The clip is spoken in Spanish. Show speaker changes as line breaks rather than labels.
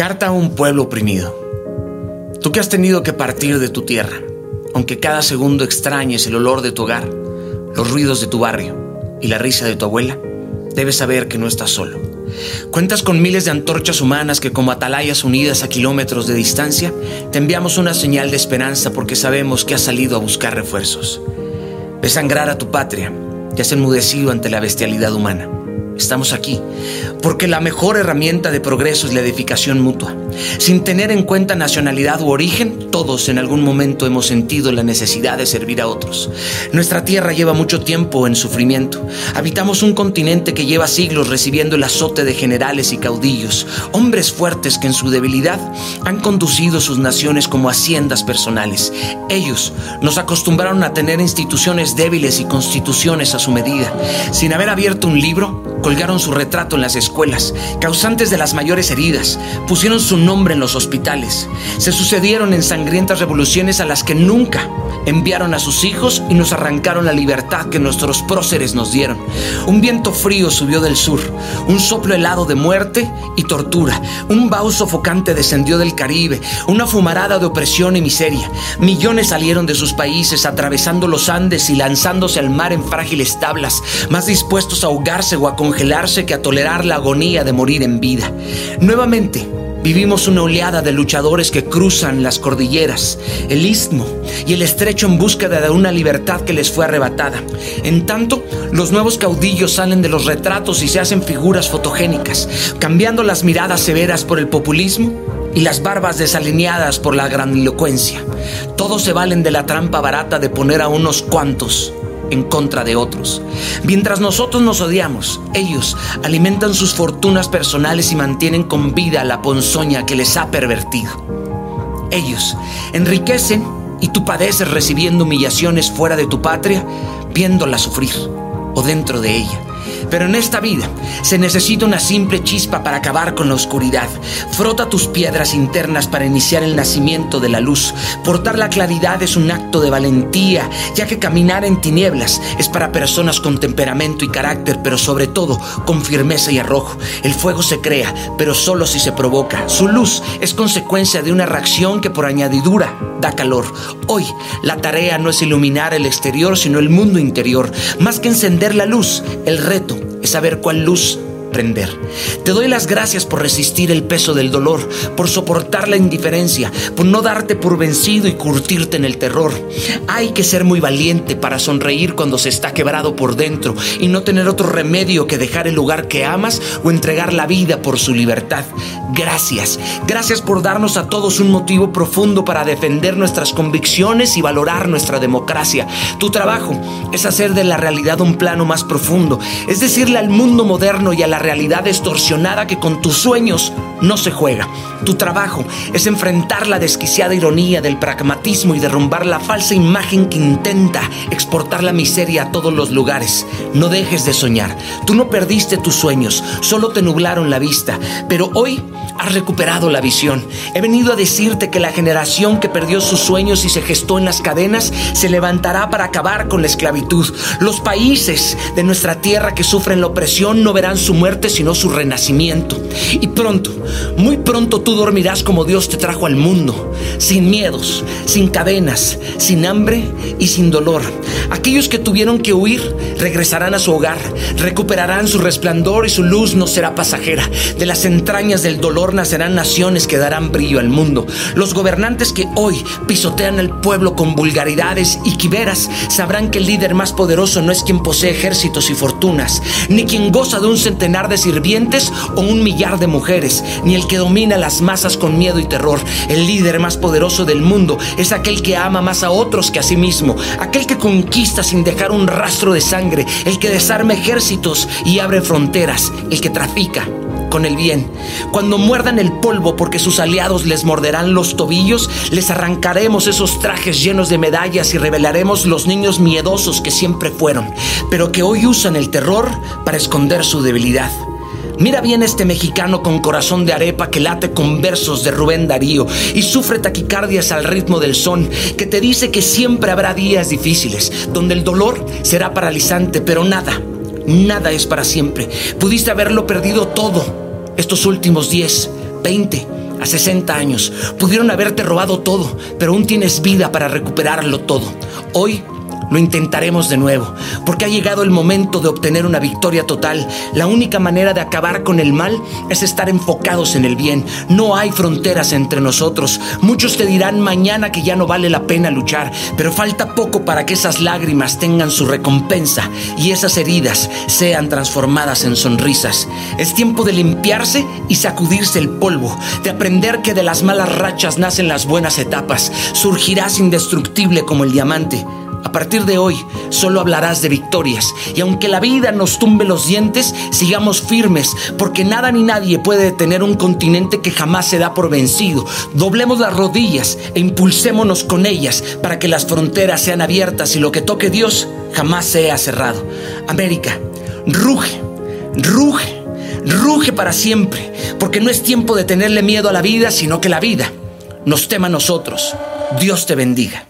Carta a un pueblo oprimido. Tú que has tenido que partir de tu tierra, aunque cada segundo extrañes el olor de tu hogar, los ruidos de tu barrio y la risa de tu abuela, debes saber que no estás solo. Cuentas con miles de antorchas humanas que como atalayas unidas a kilómetros de distancia, te enviamos una señal de esperanza porque sabemos que has salido a buscar refuerzos. Ves sangrar a tu patria y has enmudecido ante la bestialidad humana. Estamos aquí porque la mejor herramienta de progreso es la edificación mutua. Sin tener en cuenta nacionalidad u origen, todos en algún momento hemos sentido la necesidad de servir a otros. Nuestra tierra lleva mucho tiempo en sufrimiento. Habitamos un continente que lleva siglos recibiendo el azote de generales y caudillos, hombres fuertes que en su debilidad han conducido sus naciones como haciendas personales. Ellos nos acostumbraron a tener instituciones débiles y constituciones a su medida. Sin haber abierto un libro, colgaron su retrato en las escuelas, causantes de las mayores heridas, pusieron su nombre en los hospitales, se sucedieron en sangrientas revoluciones a las que nunca enviaron a sus hijos y nos arrancaron la libertad que nuestros próceres nos dieron. Un viento frío subió del sur, un soplo helado de muerte y tortura, un vaho sofocante descendió del Caribe, una fumarada de opresión y miseria. Millones salieron de sus países atravesando los Andes y lanzándose al mar en frágiles tablas, más dispuestos a ahogarse o a congelarse que a tolerar la agonía de morir en vida. Nuevamente, Vivimos una oleada de luchadores que cruzan las cordilleras, el istmo y el estrecho en búsqueda de una libertad que les fue arrebatada. En tanto, los nuevos caudillos salen de los retratos y se hacen figuras fotogénicas, cambiando las miradas severas por el populismo y las barbas desalineadas por la grandilocuencia. Todos se valen de la trampa barata de poner a unos cuantos en contra de otros. Mientras nosotros nos odiamos, ellos alimentan sus fortunas personales y mantienen con vida la ponzoña que les ha pervertido. Ellos enriquecen y tú padeces recibiendo humillaciones fuera de tu patria, viéndola sufrir o dentro de ella. Pero en esta vida se necesita una simple chispa para acabar con la oscuridad. Frota tus piedras internas para iniciar el nacimiento de la luz. Portar la claridad es un acto de valentía, ya que caminar en tinieblas es para personas con temperamento y carácter, pero sobre todo con firmeza y arrojo. El fuego se crea, pero solo si se provoca. Su luz es consecuencia de una reacción que por añadidura da calor. Hoy la tarea no es iluminar el exterior, sino el mundo interior. Más que encender la luz, el reto es saber cuál luz prender. Te doy las gracias por resistir el peso del dolor, por soportar la indiferencia, por no darte por vencido y curtirte en el terror. Hay que ser muy valiente para sonreír cuando se está quebrado por dentro y no tener otro remedio que dejar el lugar que amas o entregar la vida por su libertad. Gracias, gracias por darnos a todos un motivo profundo para defender nuestras convicciones y valorar nuestra democracia. Tu trabajo es hacer de la realidad un plano más profundo, es decirle al mundo moderno y a la realidad distorsionada que con tus sueños no se juega. Tu trabajo es enfrentar la desquiciada ironía del pragmatismo y derrumbar la falsa imagen que intenta exportar la miseria a todos los lugares. No dejes de soñar. Tú no perdiste tus sueños, solo te nublaron la vista, pero hoy has recuperado la visión. He venido a decirte que la generación que perdió sus sueños y se gestó en las cadenas se levantará para acabar con la esclavitud. Los países de nuestra tierra que sufren la opresión no verán su muerte sino su renacimiento. Y pronto, muy pronto tú dormirás como Dios te trajo al mundo, sin miedos, sin cadenas, sin hambre y sin dolor. Aquellos que tuvieron que huir regresarán a su hogar, recuperarán su resplandor y su luz no será pasajera. De las entrañas del dolor nacerán naciones que darán brillo al mundo. Los gobernantes que hoy pisotean al pueblo con vulgaridades y quiveras sabrán que el líder más poderoso no es quien posee ejércitos y fortunas, ni quien goza de un centenar de sirvientes o un millar de mujeres, ni el que domina las masas con miedo y terror. El líder más poderoso del mundo es aquel que ama más a otros que a sí mismo, aquel que conquista sin dejar un rastro de sangre, el que desarma ejércitos y abre fronteras, el que trafica con el bien. Cuando muerdan el polvo porque sus aliados les morderán los tobillos, les arrancaremos esos trajes llenos de medallas y revelaremos los niños miedosos que siempre fueron, pero que hoy usan el terror para esconder su debilidad. Mira bien este mexicano con corazón de arepa que late con versos de Rubén Darío y sufre taquicardias al ritmo del son, que te dice que siempre habrá días difíciles, donde el dolor será paralizante, pero nada, nada es para siempre. Pudiste haberlo perdido todo estos últimos 10, 20 a 60 años. Pudieron haberte robado todo, pero aún tienes vida para recuperarlo todo. Hoy lo intentaremos de nuevo, porque ha llegado el momento de obtener una victoria total. La única manera de acabar con el mal es estar enfocados en el bien. No hay fronteras entre nosotros. Muchos te dirán mañana que ya no vale la pena luchar, pero falta poco para que esas lágrimas tengan su recompensa y esas heridas sean transformadas en sonrisas. Es tiempo de limpiarse y sacudirse el polvo, de aprender que de las malas rachas nacen las buenas etapas. Surgirás indestructible como el diamante. A partir de hoy solo hablarás de victorias y aunque la vida nos tumbe los dientes, sigamos firmes porque nada ni nadie puede detener un continente que jamás se da por vencido. Doblemos las rodillas e impulsémonos con ellas para que las fronteras sean abiertas y lo que toque Dios jamás sea cerrado. América, ruge, ruge, ruge para siempre, porque no es tiempo de tenerle miedo a la vida, sino que la vida nos tema a nosotros. Dios te bendiga.